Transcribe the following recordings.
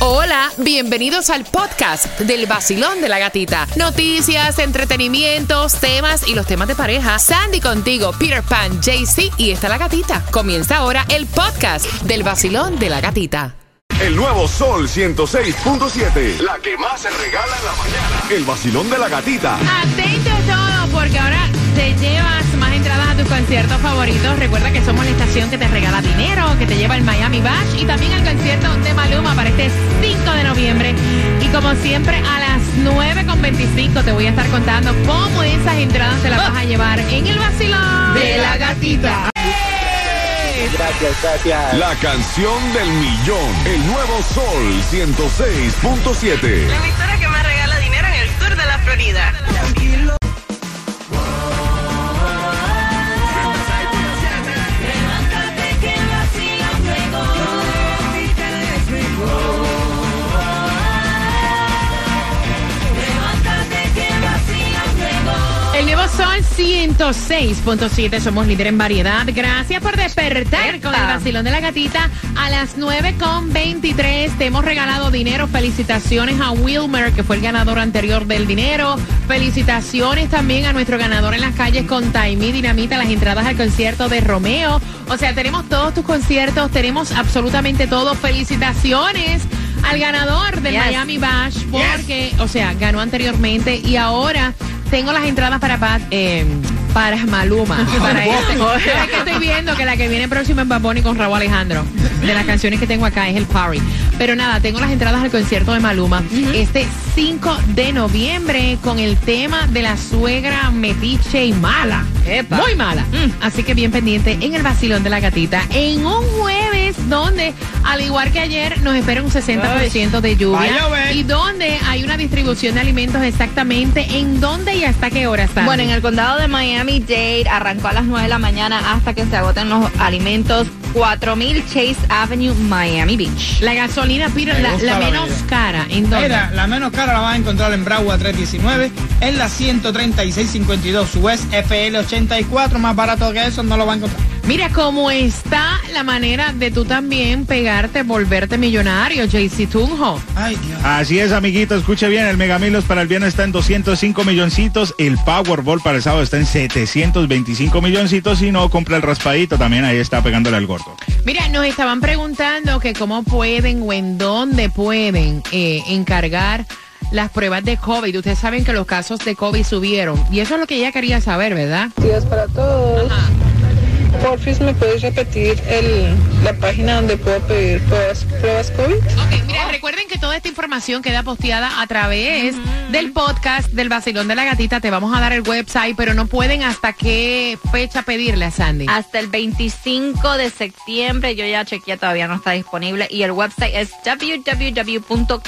Hola, bienvenidos al podcast del vacilón de la gatita. Noticias, entretenimientos, temas y los temas de pareja. Sandy contigo, Peter Pan, JC y está la gatita. Comienza ahora el podcast del vacilón de la gatita. El nuevo Sol 106.7. La que más se regala en la mañana. El vacilón de la gatita. Atento todo porque ahora te llevas más entradas tus conciertos favoritos. Recuerda que somos la estación que te regala dinero, que te lleva el Miami Bash y también al concierto de Maluma para este 5 de noviembre. Y como siempre, a las 9.25 te voy a estar contando cómo esas entradas te las vas a llevar en el vacilón de la gatita. Gracias, gracias. La canción del millón. El nuevo Sol 106.7. La emisora que más regala dinero en el sur de la Florida. 106.7, somos líder en variedad. Gracias por despertar con el vacilón de la gatita a las 9.23. Te hemos regalado dinero. Felicitaciones a Wilmer, que fue el ganador anterior del dinero. Felicitaciones también a nuestro ganador en las calles con Taimí Dinamita, las entradas al concierto de Romeo. O sea, tenemos todos tus conciertos, tenemos absolutamente todo. Felicitaciones al ganador del Yes. Miami Bash, porque, o sea, ganó anteriormente y ahora tengo las entradas para Bad- eh, para Maluma. para este. Es que estoy viendo que la que viene próxima en Baboni con Raúl Alejandro. De las canciones que tengo acá es el Party. Pero nada, tengo las entradas al concierto de Maluma este 5 de noviembre con el tema de la suegra metiche y mala. Epa. Muy mala. Así que bien pendiente en el vacilón de la gatita. En un jueves donde, al igual que ayer, nos espera un 60% de lluvia. Y donde hay una distribución de alimentos exactamente en dónde y hasta qué hora está. Bueno, en el condado de Miami-Dade arrancó a las 9 de la mañana hasta que se agoten los alimentos. 4000 Chase Avenue, Miami Beach. la gasolina, Peter, Me la, gusta la la menos cara. ¿En dónde? Mira, la menos cara la vas a encontrar en Broward 319, en la 13652 West FL 84, más barato que eso no lo va a encontrar. Mira cómo está la manera de tú también pegarte, volverte millonario, JC Tunjo. Ay, Dios. Así es, amiguito, escuche bien, el Megamilos para el viernes está en 205 milloncitos, el Powerball para el sábado está en 725 milloncitos, y no, compra el raspadito, también ahí está pegándole al gordo. Mira, nos estaban preguntando que cómo pueden o en dónde pueden eh, encargar las pruebas de COVID. Ustedes saben que los casos de COVID subieron. Y eso es lo que ella quería saber, ¿verdad? días para todos. Porfis, ¿me puedes repetir el, la página donde puedo pedir pruebas, pruebas COVID? Ok, mira, recuerden que toda esta información queda posteada a través del podcast del Basilón de la Gatita. Te vamos a dar el website, pero no pueden hasta qué fecha pedirle a Sandy. Hasta el 25 de septiembre, yo ya chequeé, todavía no está disponible. Y el website es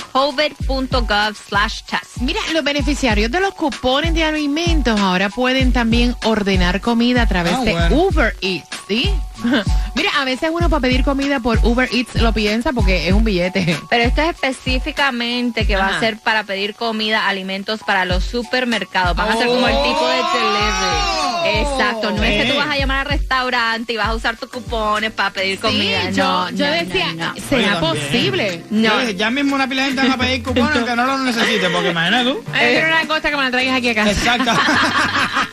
www.covid.gov slash test. Mira, los beneficiarios de los cupones de alimentos ahora pueden también ordenar comida a través Ah, de bueno. Uber Eats, ¿sí? Mira, a veces uno para pedir comida por Uber Eats lo piensa porque es un billete. Pero esto es específicamente que va a ser para pedir comida, alimentos para los supermercados. Van a ser como el tipo de delivery. Exacto, no es que tú vas a llamar al restaurante y vas a usar tus cupones para pedir comida. Yo, no, yo no, decía, no, no. ¿será posible? No. Yo ya mismo una pila de gente van a pedir cupones que no lo necesite, porque imagínate tú. Es una cosa que me la traigas aquí a casa. Exacto.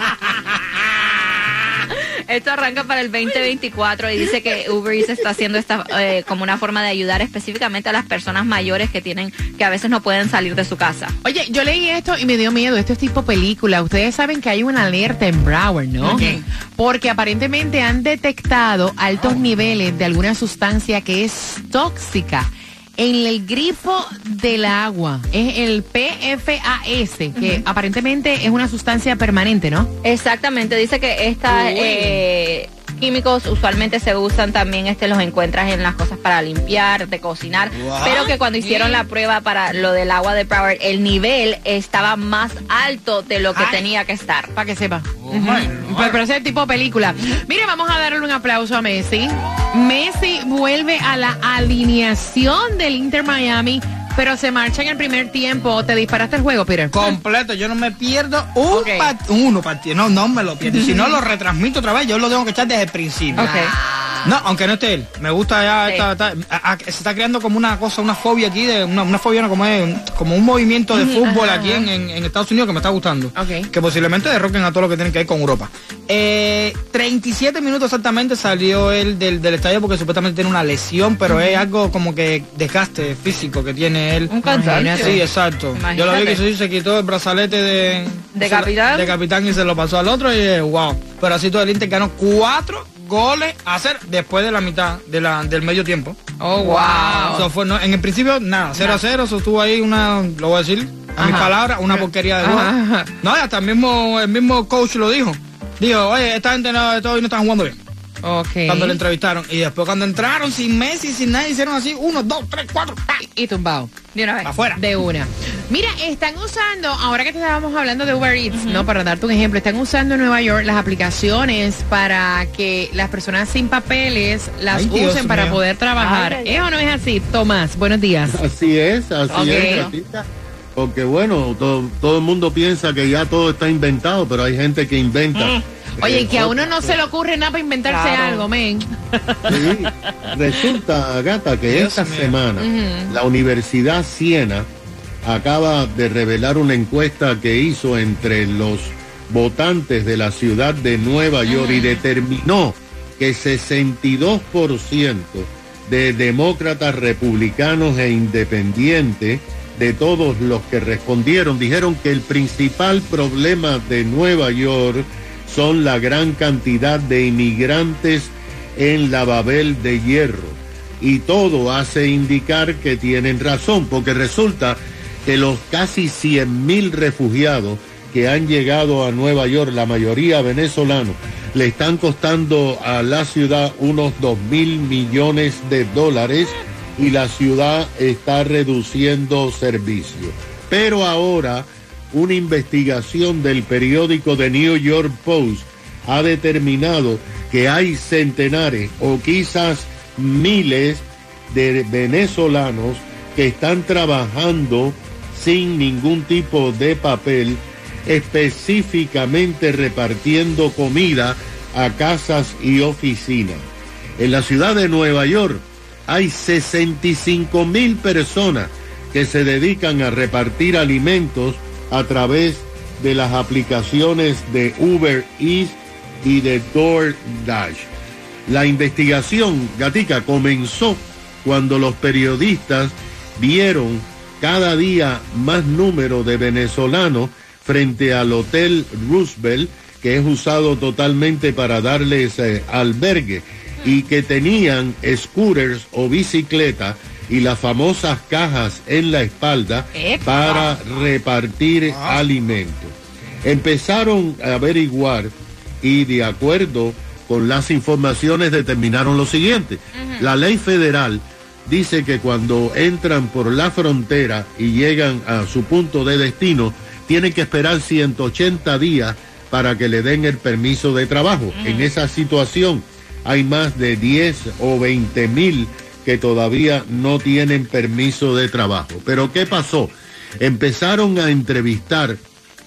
Esto arranca para el 2024 y dice que Uber Eats está haciendo esta eh, como una forma de ayudar específicamente a las personas mayores que tienen que a veces no pueden salir de su casa. Oye, yo leí esto y me dio miedo. Esto es tipo película. Ustedes saben que hay una alerta en Broward, ¿no? Porque aparentemente han detectado altos niveles de alguna sustancia que es tóxica en el grifo del agua. Es el PFAS, que aparentemente es una sustancia permanente, ¿no? Exactamente, dice que estas eh, químicos usualmente se usan también, este los encuentras en las cosas para limpiar, de cocinar, What? pero que cuando hicieron la prueba para lo del agua de Broward, el nivel estaba más alto de lo que Ay. tenía que estar. Para que sepa. Oh, my Pero, pero ese tipo de película. Mire, vamos a darle un aplauso a Messi. Messi vuelve a la alineación del Inter Miami, pero se marcha en el primer tiempo. ¿Te disparaste el juego, Peter? Completo, yo no me pierdo un Ok. part- uno partido, no, no me lo pierdo. Si no lo retransmito otra vez, yo lo tengo que echar desde el principio. Ok. No, aunque no esté él. Me gusta ya. Sí. esta- esta- a- a- se está creando como una cosa, una fobia aquí, de una, una fobia no, como, es, como un movimiento de fútbol aquí en, en- en Estados Unidos que me está gustando. Que posiblemente derroquen a todo lo que tienen que ver con Europa. Eh, 37 minutos exactamente salió él del, del estadio porque supuestamente tiene una lesión, pero es algo como que desgaste físico que tiene él. Un cansancio. Sí, exacto. Yo lo vi que se, se quitó el brazalete de, ¿De capitán? de capitán y se lo pasó al otro y eh, wow. Pero así todo el Inter ganó cuatro goles a hacer después de la mitad de la, del medio tiempo. Oh, wow. Eso fue, no, en el principio nada, 0 a 0, eso estuvo ahí una, lo voy a decir, a mis palabras, una porquería de gol. Ajá. No, hasta el mismo, el mismo coach lo dijo. Dijo, oye, esta gente no, hoy no están jugando bien. Ok. Cuando le entrevistaron. Y después cuando entraron sin Messi, sin nadie, hicieron así, uno, dos, tres, cuatro, ¡pa! Y tumbado. De una vez. afuera. De una. Mira, están usando, ahora que te estábamos hablando de Uber Eats, ¿no? Para darte un ejemplo, están usando en Nueva York las aplicaciones para que las personas sin papeles las Ay, Dios usen para mío. poder trabajar. Ay, ¿Es o no es así? Tomás, buenos días. Así es, así es. Porque bueno, todo, todo el mundo piensa que ya todo está inventado, pero hay gente que inventa. Oye, y que a uno no se le ocurre nada para inventarse Claro. algo, men. Sí, resulta, Gata, que Dios esta mío. semana la Universidad Siena acaba de revelar una encuesta que hizo entre los votantes de la ciudad de Nueva York y determinó que 62% de demócratas, republicanos e independientes, de todos los que respondieron, dijeron que el principal problema de Nueva York son la gran cantidad de inmigrantes en la Babel de Hierro. Y todo hace indicar que tienen razón, porque resulta que los casi 100 mil refugiados que han llegado a Nueva York, la mayoría venezolanos, le están costando a la ciudad unos 2 mil millones de dólares y la ciudad está reduciendo servicios. Pero ahora una investigación del periódico The New York Post ha determinado que hay centenares o quizás miles de venezolanos que están trabajando sin ningún tipo de papel, específicamente repartiendo comida a casas y oficinas. En la ciudad de Nueva York hay 65 mil personas que se dedican a repartir alimentos a través de las aplicaciones de Uber Eats y de DoorDash. La investigación, Gatica, comenzó cuando los periodistas vieron cada día más número de venezolanos frente al Hotel Roosevelt, que es usado totalmente para darles eh, albergue, y que tenían scooters o bicicletas y las famosas cajas en la espalda ¡Epa! para repartir alimentos. Empezaron a averiguar y de acuerdo con las informaciones determinaron lo siguiente. La ley federal dice que cuando entran por la frontera y llegan a su punto de destino, tienen que esperar 180 días para que le den el permiso de trabajo. En esa situación hay más de 10 o 20 mil que todavía no tienen permiso de trabajo. Pero ¿qué pasó? Empezaron a entrevistar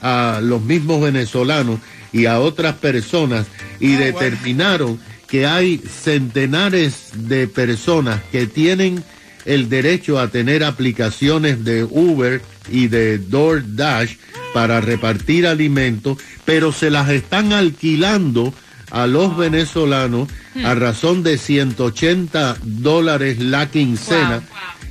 a los mismos venezolanos y a otras personas y determinaron que hay centenares de personas que tienen el derecho a tener aplicaciones de Uber y de DoorDash para repartir alimentos, pero se las están alquilando a los venezolanos a razón de 180 dólares la quincena.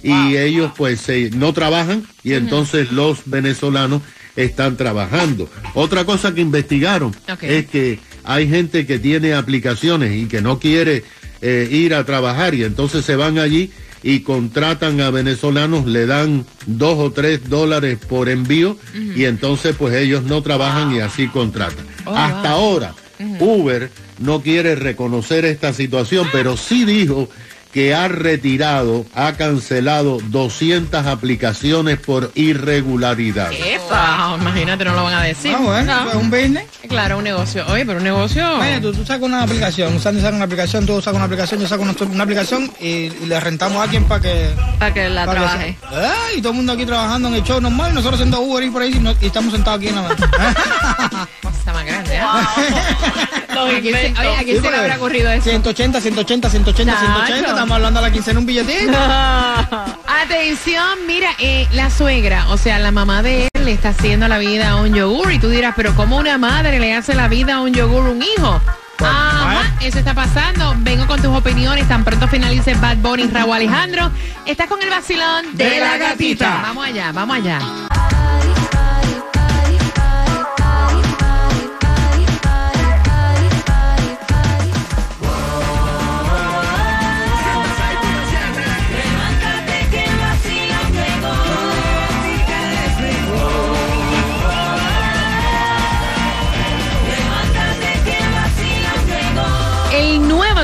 Y ellos pues no trabajan y entonces los venezolanos están trabajando. Otra cosa que investigaron es que hay gente que tiene aplicaciones y que no quiere eh, ir a trabajar y entonces se van allí y contratan a venezolanos, le dan dos o tres dólares por envío y entonces pues ellos no trabajan y así contratan. Hasta ahora, Uber no quiere reconocer esta situación, pero sí dijo que ha retirado, ha cancelado 200 aplicaciones por irregularidad. Wow, imagínate, no lo van a decir. Ah, bueno, No. pues un business. Claro, un negocio. Oye, pero un negocio. Oye, tú, tú sacas una aplicación, Sandy saca una aplicación, tú sacas una aplicación, yo saco una, una aplicación y, y le rentamos a alguien para que... Para que la que trabaje. se- Ay, y todo el mundo aquí trabajando en el show normal nosotros haciendo Uber y por ahí no- y estamos sentados aquí nada más. Cosa más grande. Aquí se- oye, ¿a quién se le habrá ocurrido eso? 180, 180, 180, Nacho. 180. Estamos hablando a la quincena un billetito. Atención, mira, eh, la suegra, o sea, la mamá de él le está haciendo la vida a un yogur y tú dirás, pero ¿cómo una madre le hace la vida a un yogur un hijo? Ajá, eso está pasando. Vengo con tus opiniones. Tan pronto finalice Bad Bunny, Raúl Alejandro. Estás con el vacilón De la gatita. Vamos allá, vamos allá.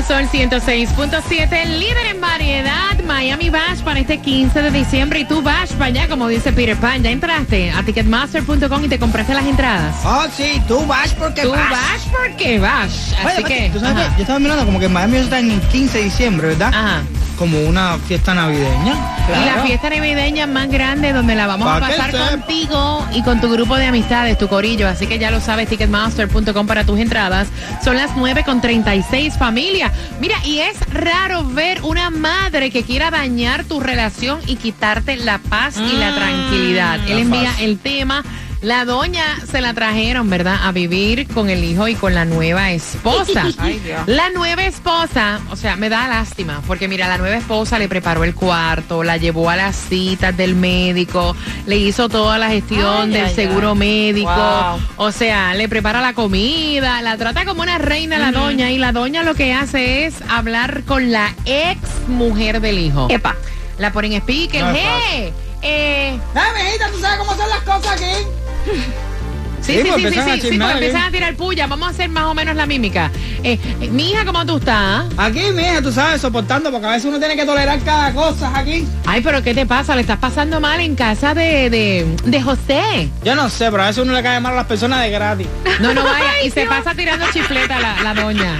Sol 106.7, líder en variedad, Miami Bash para este 15 de diciembre. Y tú Bash para allá, como dice Peter Pan. Ya entraste a ticketmaster.com y te compraste las entradas. Oh, sí, tú vas porque Tú. Bash porque Bash. Oye, Así que. ¿tú sabes ajá. qué? Yo estaba mirando como que Miami está en el 15 de diciembre, ¿verdad? Ajá. Como una fiesta navideña. Y la fiesta navideña más grande donde la vamos a Pa' pasar contigo y con tu grupo de amistades, tu corillo. Así que ya lo sabes, ticketmaster.com para tus entradas. Son las 9 con 36 familia. Mira, y es raro ver una madre que quiera dañar tu relación y quitarte la paz y la tranquilidad. Él envía el tema. La doña se la trajeron, ¿verdad? A vivir con el hijo y con la nueva esposa. Ay, Dios. La nueva esposa, o sea, me da lástima, porque mira, la nueva esposa le preparó el cuarto, la llevó a las citas del médico, le hizo toda la gestión Ay, del ay, seguro ay. médico, Wow. o sea, le prepara la comida, la trata como una reina la doña, y la doña lo que hace es hablar con la ex mujer del hijo. Epa. La ponen en speaker, No hey, eh, Dame, mijita, tú sabes cómo son las cosas aquí. Sí, Sí, sí, sí, sí, a sí, porque empiezan ¿eh? a tirar puya. Vamos a hacer más o menos la mímica. Eh, eh, mi hija, ¿cómo tú estás? Aquí, mija, tú sabes, soportando, porque a veces uno tiene que tolerar cada cosa aquí. Ay, pero ¿qué te pasa? Le estás pasando mal en casa de, de, de José. Yo no sé, pero a veces uno le cae mal a las personas de gratis. No, no vaya. Y se pasa tirando chifleta la, la doña.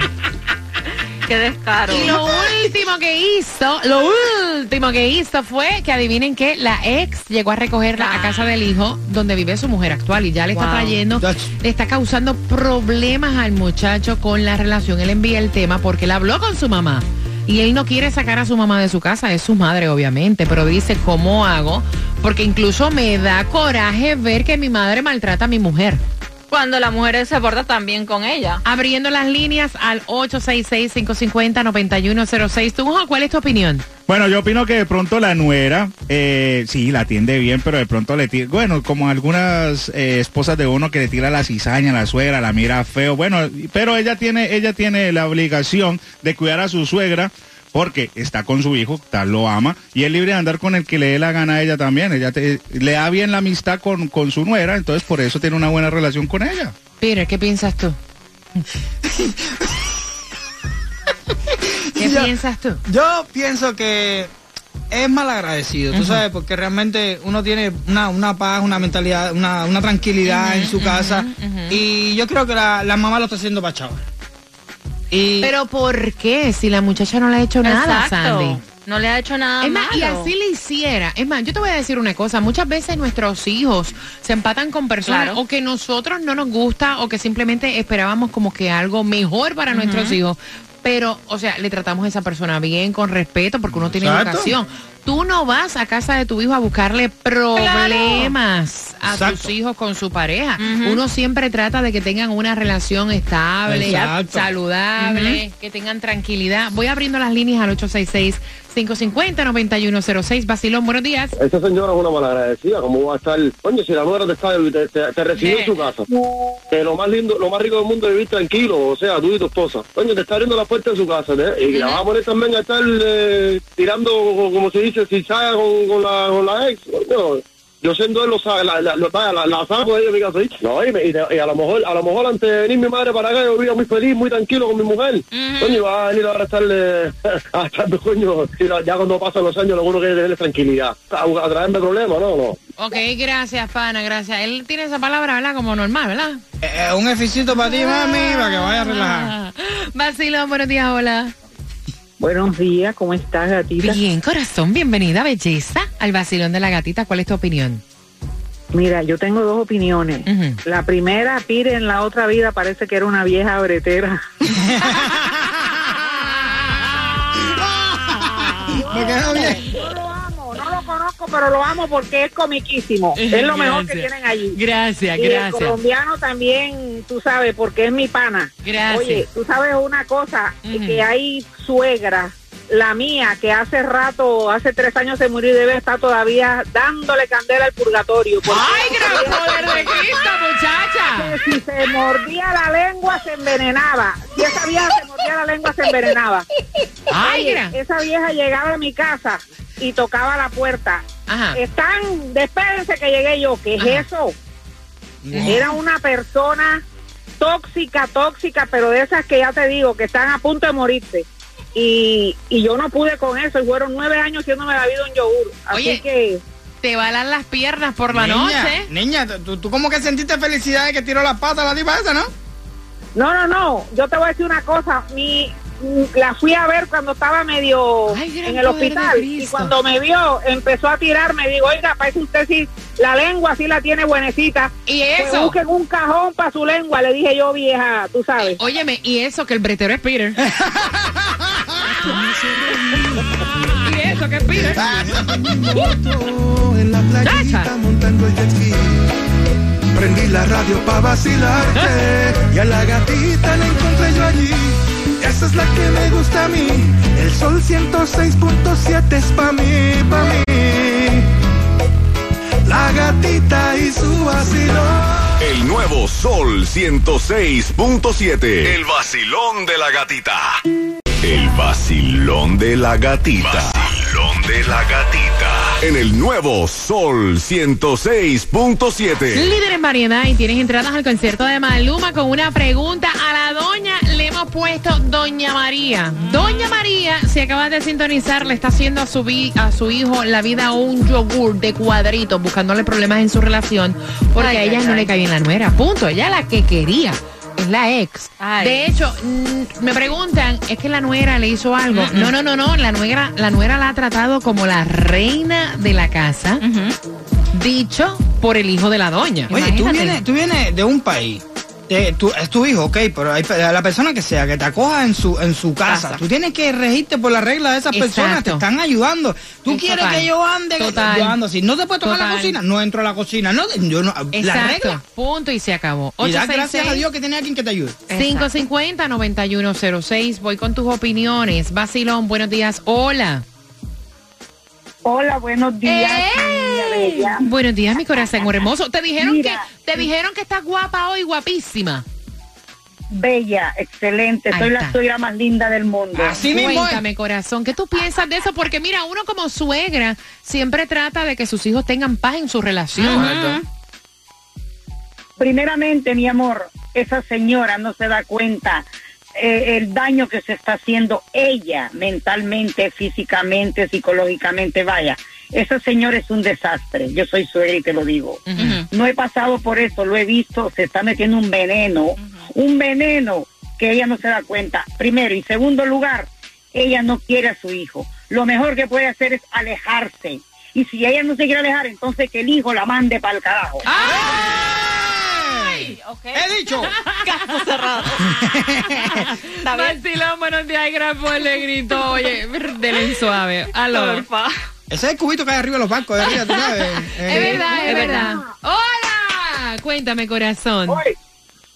Qué descaro. Y lo último que hizo, lo último que hizo fue que adivinen que la ex llegó a recogerla a casa del hijo donde vive su mujer actual y ya le está Wow. trayendo, le está causando problemas al muchacho con la relación. Él envía el tema porque él habló con su mamá. Y él no quiere sacar a su mamá de su casa, es su madre obviamente, pero dice, ¿cómo hago? Porque incluso me da coraje ver que mi madre maltrata a mi mujer. Cuando la mujer se porta tan bien con ella. Abriendo las líneas al 866-550-9106. ¿Tú, Juan, cuál es tu opinión? Bueno, yo opino que de pronto la nuera, eh, sí, la atiende bien, pero de pronto le tira, bueno, como algunas eh, esposas de uno que le tira la cizaña a la suegra, la mira feo, bueno, pero ella tiene, ella tiene la obligación de cuidar a su suegra porque está con su hijo, tal lo ama, y es libre de andar con el que le dé la gana a ella también. Ella te- le da bien la amistad con, con su nuera, entonces por eso tiene una buena relación con ella. Peter, ¿qué piensas tú? ¿Qué Yo- piensas tú? Yo pienso que es mal agradecido, tú sabes, porque realmente uno tiene una, una paz, una mentalidad, una, una tranquilidad en su casa. Y yo creo que la, la mamá lo está haciendo para. Y Pero ¿por qué? Si la muchacha no le ha hecho nada, Exacto. Sandy. No le ha hecho nada Es más, y así le hiciera. Es más, yo te voy a decir una cosa. Muchas veces nuestros hijos se empatan con personas Claro. o que nosotros no nos gusta o que simplemente esperábamos como que algo mejor para nuestros hijos. Pero, o sea, le tratamos a esa persona bien, con respeto, porque uno tiene Exacto. educación. Tú no vas a casa de tu hijo a buscarle problemas a Exacto. tus hijos con su pareja. Uno siempre trata de que tengan una relación estable, Exacto. saludable, que tengan tranquilidad. Voy abriendo las líneas al 866-550-9106. Basilón, buenos días. Esa señora es una malagradecida, ¿cómo va a estar? Coño, si la nuera te, está, te, te- te recibió en su casa, que lo más lindo, lo más rico del mundo es vivir tranquilo, o sea, tú y tu esposa. Coño, te está abriendo la puerta de su casa, ¿eh? Y la vas a poner también a estar eh, tirando, como se dice, cizaña con, con, la, con la ex. Coño, yo siendo él, lo sabe, la, la, la, la, la saco de ella en mi casa. No, y, me- y, y a lo mejor, a lo mejor antes de venir mi madre para acá, yo vivía muy feliz, muy tranquilo con mi mujer. Coño, va a venir ahora a estarle, a coño, y la- ya cuando pasan los años, lo bueno que es tener tranquilidad. A, a traerme problemas, no, no. Ok, gracias, pana, gracias. Él tiene esa palabra, ¿verdad? Como normal, ¿verdad? eh, un eficito para ti, mami, para que vaya a relajar. Ah. Basilón, buenos días, hola. Buenos días, ¿cómo estás, gatita? Bien, corazón, bienvenida, belleza, al Basilón de la Gatita. ¿Cuál es tu opinión? Mira, yo tengo dos opiniones. La primera, Pire en la otra vida parece que era una vieja bretera. Me quedó bien. Conozco, pero lo amo porque es comiquísimo. Es lo mejor que tienen allí. Gracias, Y el gracias. colombiano también, tú sabes, porque es mi pana. Gracias. Oye, tú sabes una cosa, que hay suegra, la mía, que hace rato, hace tres años se murió y debe estar todavía dándole candela al purgatorio. ¡Ay, gran poder de Cristo, muchacha! que si se mordía la lengua se envenenaba. Si esa vieja se mordía la lengua se envenenaba. ¡Ay, gran! esa vieja llegaba a mi casa y tocaba la puerta. Ajá. Están, despédense que llegué yo. ¿Qué es eso? Era una persona tóxica, tóxica, pero de esas que ya te digo, que están a punto de morirse. Y, y yo no pude con eso, y fueron nueve años haciéndome la vida un yogur. Así Oye. que Te balan las piernas por la niña, noche. Niña, tú, tú como que sentiste felicidad de que tiró la pata la tipa esa, ¿no? No, no, no. Yo te voy a decir una cosa. Mi, la fui a ver cuando estaba medio Ay, en el hospital y cuando me vio empezó a tirar. Me digo, oiga, parece usted si la lengua sí la tiene buenecita. ¿Y Pues eso? busquen un cajón para su lengua. Le dije yo, vieja, tú sabes. Óyeme, y eso que el bretero es Peter. y eso que es Peter. en la playita montando el jet ski. Prendí la radio para vacilarte y a la gatita la encontré yo allí. Esa es la que me gusta a mí. El sol 106.7 es pa' mí, pa' mí. La gatita y su vacilón. El nuevo Sol 106.7. El vacilón de la gatita. El vacilón de la gatita. Vacilón de la gatita. En el nuevo Sol 106.7. Líder en variedad y tienes entradas al concierto de Maluma con una pregunta a la doña. Le hemos puesto Doña María. Doña María, si acabas de sintonizar, le está haciendo a su, vi- a su hijo la vida un yogur de cuadritos, buscándole problemas en su relación, porque Ay, a ella ay, no ay. le cae bien la nuera. Punto. Ella la que quería. Es la ex. Ay. De hecho, mm, me preguntan, ¿es que la nuera le hizo algo? No, no, no, no. La nuera, la nuera la ha tratado como la reina de la casa, dicho por el hijo de la doña. Oye, tú vienes, tú vienes de un país. Tú- es tu hijo, ok, pero hay, la persona que sea que te acoja en su en su casa, Casa. tú tienes que regirte por las reglas de esas personas, te están ayudando. Tú Es quieres total. que yo ande, Total. yo ando así. No te puedes tocar la cocina, no entro a la cocina, no, yo no, la Exacto. regla. Punto y se acabó. Y da 866 gracias a Dios que tiene alguien que te ayude. 550-9106. Voy con tus opiniones. Basilón, buenos días. Hola. Hola, buenos días. niña bella. Buenos días, mi corazón hermoso. Te dijeron Mira. que te dijeron que estás guapa hoy, guapísima. Bella, excelente. Ahí Soy está. la suegra más linda del mundo. Así mismo. Cuéntame, corazón, ¿qué tú piensas de eso? Porque mira, uno como suegra siempre trata de que sus hijos tengan paz en su relación. Primeramente, mi amor, esa señora no se da cuenta eh, el daño que se está haciendo ella mentalmente, físicamente, psicológicamente. Vaya, esa señora es un desastre. Yo soy suegra y te lo digo. No he pasado por eso, lo he visto. Se está metiendo un veneno, un veneno que ella no se da cuenta. Primero y segundo lugar, ella no quiere a su hijo. Lo mejor que puede hacer es alejarse. Y si ella no se quiere alejar, entonces que el hijo la mande para el carajo. ¡Ay! He dicho. Caso cerrado. Vacilón, buenos días, gran poder de grito. Oye, denle suave. Aló. Porfa. Ese es el cubito que hay arriba de los bancos, de arriba, tú sabes. Es verdad, es verdad. Hola. Cuéntame, corazón. Hoy,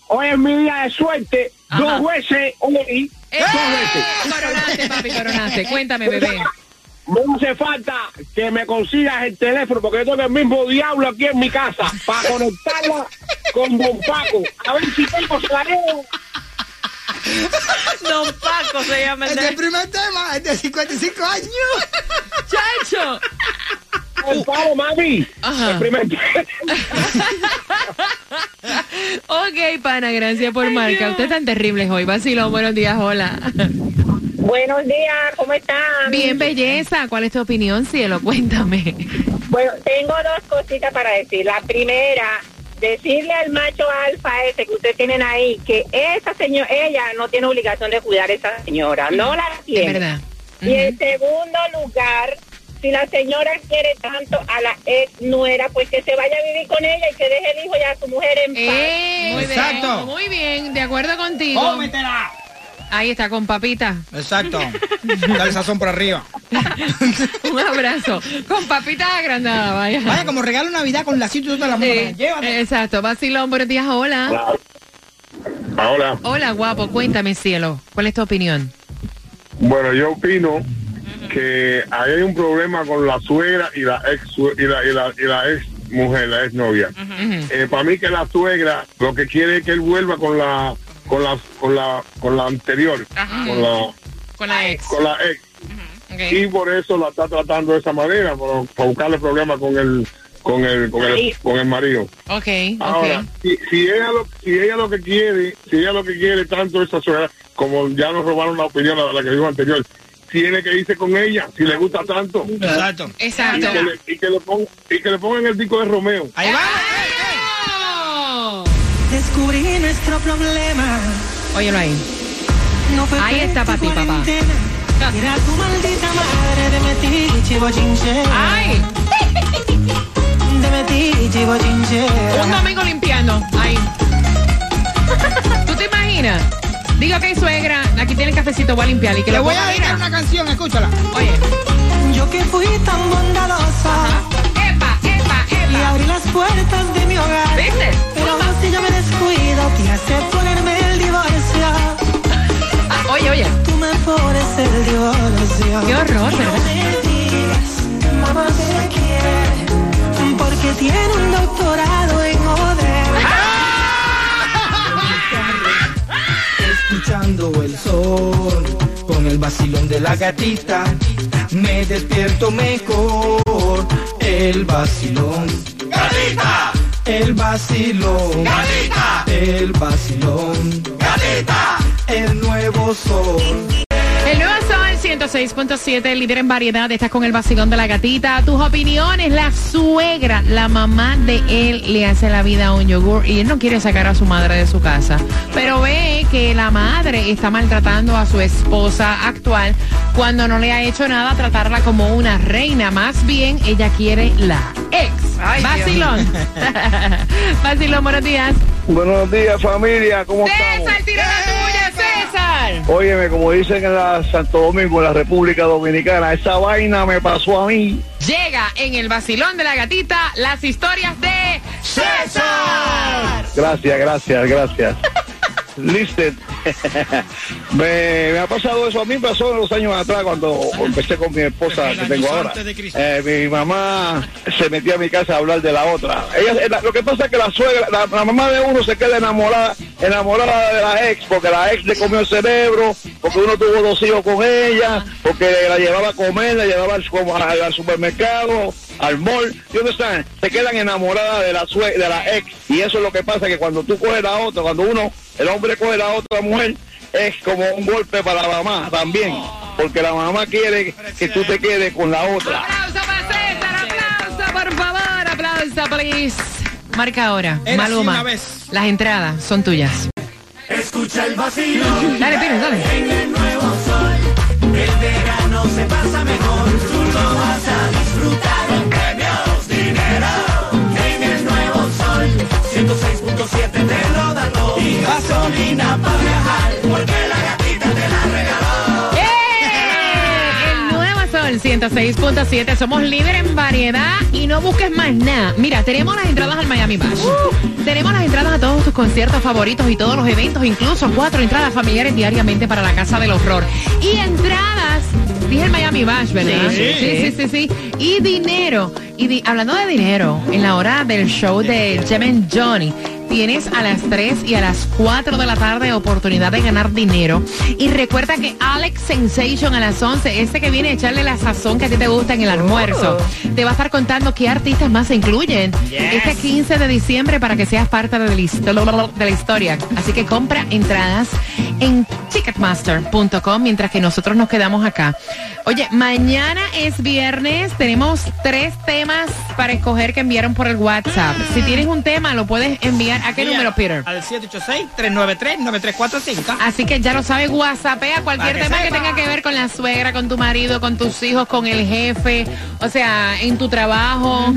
hoy es mi día de suerte. Ajá. Dos veces hoy. ¡Eh! Dos veces. Coronaste, papi, coronaste. Cuéntame, bebé. No hace falta que me consigas el teléfono porque yo tengo el mismo diablo aquí en mi casa para conectarla con Don Paco. A ver si tengo saleo. Don Paco se llama el el primer tema, es de 55 años. ¡Chacho! Don Paco, mami. Ajá. El primer Ok, pana, gracias por marcar. Usted es tan terrible hoy. Vacilón, buenos días, hola. Buenos días, ¿cómo están? Bien, belleza. ¿Cuál es tu opinión, cielo? Cuéntame. Bueno, tengo dos cositas para decir. La primera, decirle al macho alfa ese que ustedes tienen ahí que esa señora, ella no tiene obligación de cuidar a esa señora, no la Es Y en segundo lugar, si la señora quiere tanto a la ex nuera, pues que se vaya a vivir con ella y que deje el hijo y a su mujer en paz. Eh, muy Exacto. bien, muy bien, de acuerdo contigo. ¡Cómetela! Ahí está, con papita. Exacto. Dale sazón por arriba. Un abrazo. Con papita agrandada, vaya. Vaya, como regalo de Navidad con lacito y toda la mano. Sí, Llévate. Exacto. Vacilón, buenos días, hola. Ahora, Hola, guapo, cuéntame, cielo. ¿Cuál es tu opinión? Bueno, yo opino que ahí hay un problema con la suegra y la ex y la, y la, y la ex mujer, la ex novia. Eh, para mí que la suegra lo que quiere es que él vuelva con la con la con la con la anterior, con la Con la ex. con la ex. Y por eso la está tratando de esa manera, para buscarle problemas con el con el con el, con el marido. Ok, Ahora, si, si ella lo, si ella lo que quiere, si ella lo que quiere tanto esa suegra, como ya nos robaron la opinión a la que dijo anterior, tiene que irse con ella, si le gusta tanto. Exacto. Y Exacto. que, le, y, que le ponga, y que le pongan el disco de Romeo. Ahí va. ¡Oh! Descubrí nuestro problema. Óyelo ahí. No fue Ahí está fue pa' ti, tu papá. Era tu maldita madre de metiche bochinchera. ¡Ay! Un domingo limpiando. Ahí. ¿Tú te imaginas? Digo que hay suegra, aquí tiene cafecito, voy a limpiar y que Le voy a dedicar una canción, escúchala. Oye. Yo que fui tan bondadosa ¡Epa, epa, y epa! abrí las puertas de mi hogar. ¿Viste? Pero si yo me descuido, te hace ponerme el divorcio. Ah, oye, oye. Tú me pones el divorcio. Qué horror, No ¿verdad? me digas, mamá tiene un doctorado en modelo. Escuchando el sol con el vacilón de la gatita, me despierto mejor. El vacilón. ¡Gatita! El vacilón. ¡Gatita! El vacilón. ¡Gatita! El nuevo sol. El nuevo Sol 106.7, líder en variedad. Estás con el vacilón de la gatita. Tus opiniones, la suegra, la mamá de él le hace la vida a un yogur y él no quiere sacar a su madre de su casa. Pero ve que la madre está maltratando a su esposa actual cuando no le ha hecho nada, tratarla como una reina. Más bien, ella quiere la ex. Ay, vacilón. vacilón, buenos días. Buenos días familia, ¿cómo César, Óyeme, como dicen en la Santo Domingo, en la República Dominicana, esa vaina me pasó a mí. Llega en el vacilón de la gatita las historias de César. Gracias, gracias, gracias. Listen, me, me ha pasado eso, a mí pasó unos años atrás cuando empecé con mi esposa que tengo ahora. Eh, mi mamá se metía a mi casa a hablar de la otra. Ella, la- lo que pasa es que la suegra, la, la mamá de uno se queda enamorada, enamorada de la ex, porque la ex le comió el cerebro, porque uno tuvo dos hijos con ella, porque la llevaba a comer, la llevaba al, como al- al supermercado, al mall, ¿y dónde están? Se quedan enamoradas de la sue- de la ex, y eso es lo que pasa que cuando tú coges la otra, cuando uno, el hombre coge la otra mujer, es como un golpe para la mamá también, porque la mamá quiere que tú te quedes con la otra. Aplauso para César, aplauso, por favor, aplauso, please. Marca ahora, Maluma. Las entradas son tuyas. Escucha el vacilón. Dale, Pires, dale. En el nuevo sol, el verano se pasa mejor. Tú lo vas a disfrutar con premios, dinero. En el nuevo sol, 106.7 gasolina para viajar, porque la gatita te la regaló. ¡Eh! El nuevo Sol 106.7. Somos líder en variedad y no busques más nada. Mira, tenemos las entradas al Miami Bash. Tenemos las entradas a todos tus conciertos favoritos y todos los eventos, incluso cuatro entradas familiares diariamente para la Casa del Horror. Y entradas, dije el Miami Bash, ¿verdad? Sí. sí, sí, sí. sí. Y dinero. Y di- hablando de dinero, en la hora del show de Jemen Johnny. Tienes a las 3 y a las 4 de la tarde oportunidad de ganar dinero. Y recuerda que Alex Sensation a las 11, este que viene a echarle la sazón que a ti te gusta en el almuerzo, te va a estar contando qué artistas más se incluyen este 15 de diciembre para que seas parte de la, histo- de la historia. Así que compra entradas en ticketmaster.com mientras que nosotros nos quedamos acá. Oye, mañana es viernes, tenemos tres temas para escoger que enviaron por el WhatsApp. Si tienes un tema, lo puedes enviar. ¿A qué número, Peter? Al 786-393-9345. Así que ya lo sabes, WhatsAppea cualquier que tema que tenga que ver con la suegra, con tu marido, con tus hijos, con el jefe, o sea, en tu trabajo.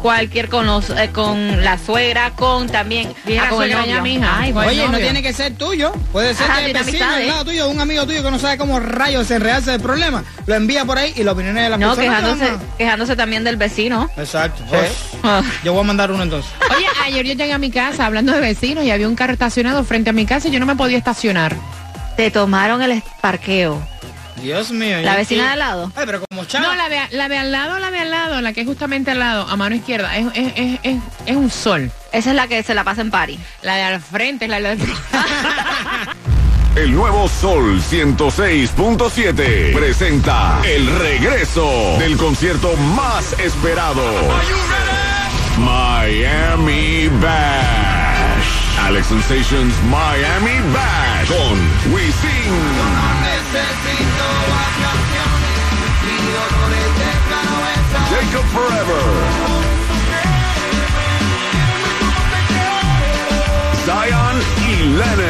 Cualquier con los, eh, con la suegra, con también la con suegra ya, novio. mija. Ay, con el Oye, no tiene que ser tuyo. Puede ser Ajá, tiene vecino amistades. al lado tuyo, un amigo tuyo que no sabe cómo rayos enredarse del problema, lo envía por ahí y la opinión de la No, persona. quejándose, quejándose también del vecino. Exacto. Sí. Uf. Yo voy a mandar uno entonces. Oye, ayer yo llegué a mi casa hablando de vecinos y había un carro estacionado frente a mi casa y yo no me podía estacionar. Te tomaron el parqueo. Dios mío. La vecina de al lado. Ay, pero como chava. No, la de, la de al lado, la de al lado, la que es justamente al lado, a mano izquierda, es, es, es, es, es un sol. Esa es la que se la pasa en party. La de al frente es la de El nuevo Sol 106.7 presenta el regreso del concierto más esperado. Miami Bash. Alex Sensations Miami Bash con Wisin. Jacob Forever. Zion y Lennox.